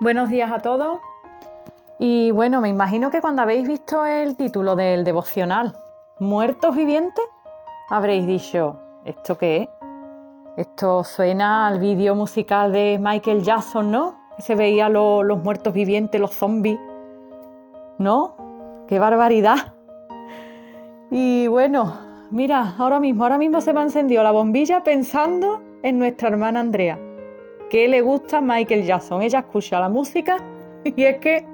Buenos días a todos. Y bueno, me imagino que cuando habéis visto el título del devocional, Muertos vivientes, habréis dicho, ¿esto qué es? Esto suena al vídeo musical de Michael Jackson, ¿no? Que se veía los muertos vivientes, los zombies. ¿No? ¡Qué barbaridad! Y bueno, mira, ahora mismo, ahora mismo se me ha encendido la bombilla pensando en nuestra hermana Andrea que le gusta Michael Jackson. Ella escucha la música y es que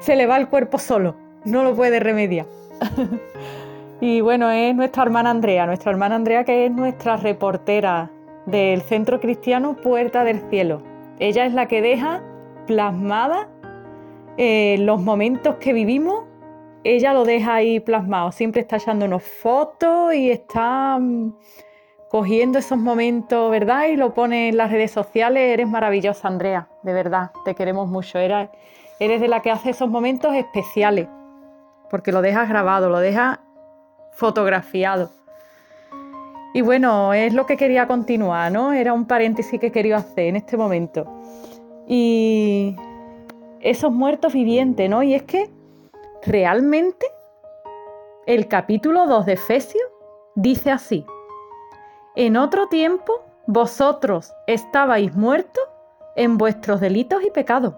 se le va el cuerpo solo, no lo puede remediar. y bueno, es nuestra hermana Andrea, nuestra hermana Andrea que es nuestra reportera del Centro Cristiano Puerta del Cielo. Ella es la que deja plasmada eh, los momentos que vivimos. Ella lo deja ahí plasmado, siempre está echándonos fotos y está mm, cogiendo esos momentos, ¿verdad? Y lo pone en las redes sociales. Eres maravillosa, Andrea, de verdad, te queremos mucho. Eres, eres de la que hace esos momentos especiales, porque lo dejas grabado, lo dejas fotografiado. Y bueno, es lo que quería continuar, ¿no? Era un paréntesis que quería hacer en este momento. Y esos muertos vivientes, ¿no? Y es que realmente el capítulo 2 de Efesios dice así. En otro tiempo vosotros estabais muertos en vuestros delitos y pecados.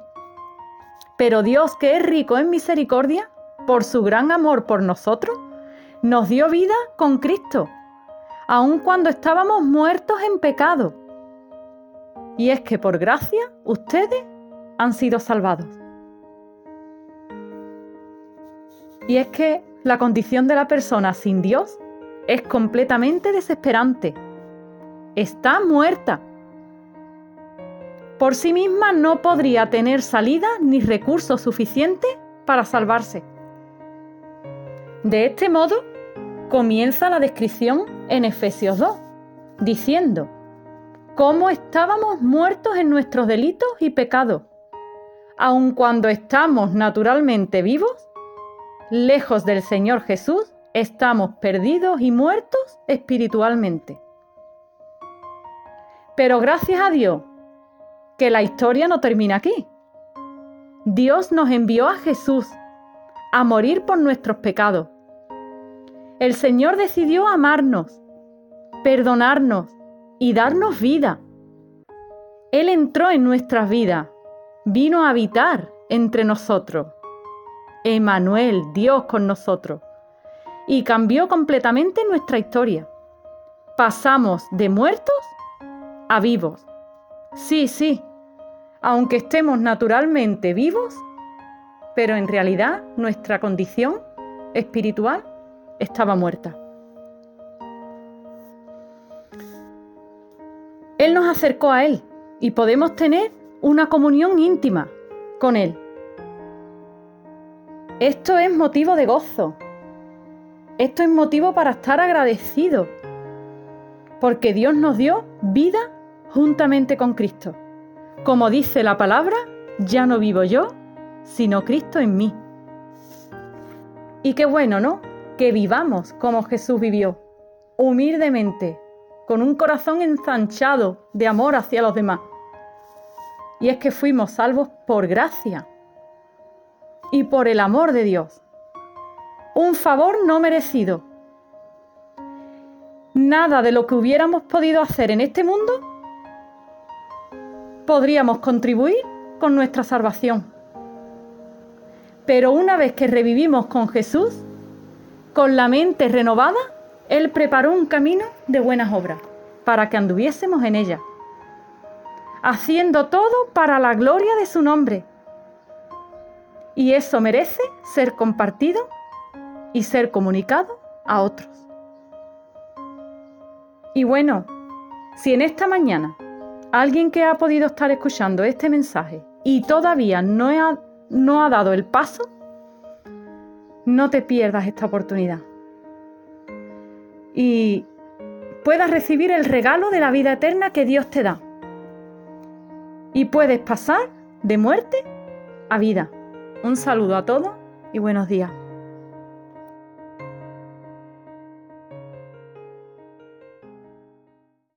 Pero Dios, que es rico en misericordia, por su gran amor por nosotros, nos dio vida con Cristo, aun cuando estábamos muertos en pecado. Y es que por gracia ustedes han sido salvados. Y es que la condición de la persona sin Dios es completamente desesperante está muerta. Por sí misma no podría tener salida ni recursos suficientes para salvarse. De este modo, comienza la descripción en Efesios 2, diciendo, cómo estábamos muertos en nuestros delitos y pecados, aun cuando estamos naturalmente vivos, lejos del Señor Jesús, estamos perdidos y muertos espiritualmente. Pero gracias a Dios, que la historia no termina aquí. Dios nos envió a Jesús a morir por nuestros pecados. El Señor decidió amarnos, perdonarnos y darnos vida. Él entró en nuestras vidas, vino a habitar entre nosotros. Emanuel, Dios con nosotros. Y cambió completamente nuestra historia. Pasamos de muertos a vivos. Sí, sí, aunque estemos naturalmente vivos, pero en realidad nuestra condición espiritual estaba muerta. Él nos acercó a Él y podemos tener una comunión íntima con Él. Esto es motivo de gozo. Esto es motivo para estar agradecido. Porque Dios nos dio vida juntamente con Cristo. Como dice la palabra, ya no vivo yo, sino Cristo en mí. Y qué bueno, ¿no? Que vivamos como Jesús vivió, humildemente, con un corazón ensanchado de amor hacia los demás. Y es que fuimos salvos por gracia y por el amor de Dios. Un favor no merecido. Nada de lo que hubiéramos podido hacer en este mundo podríamos contribuir con nuestra salvación. Pero una vez que revivimos con Jesús, con la mente renovada, Él preparó un camino de buenas obras para que anduviésemos en ella, haciendo todo para la gloria de su nombre. Y eso merece ser compartido y ser comunicado a otros. Y bueno, si en esta mañana alguien que ha podido estar escuchando este mensaje y todavía no ha, no ha dado el paso, no te pierdas esta oportunidad. Y puedas recibir el regalo de la vida eterna que Dios te da. Y puedes pasar de muerte a vida. Un saludo a todos y buenos días.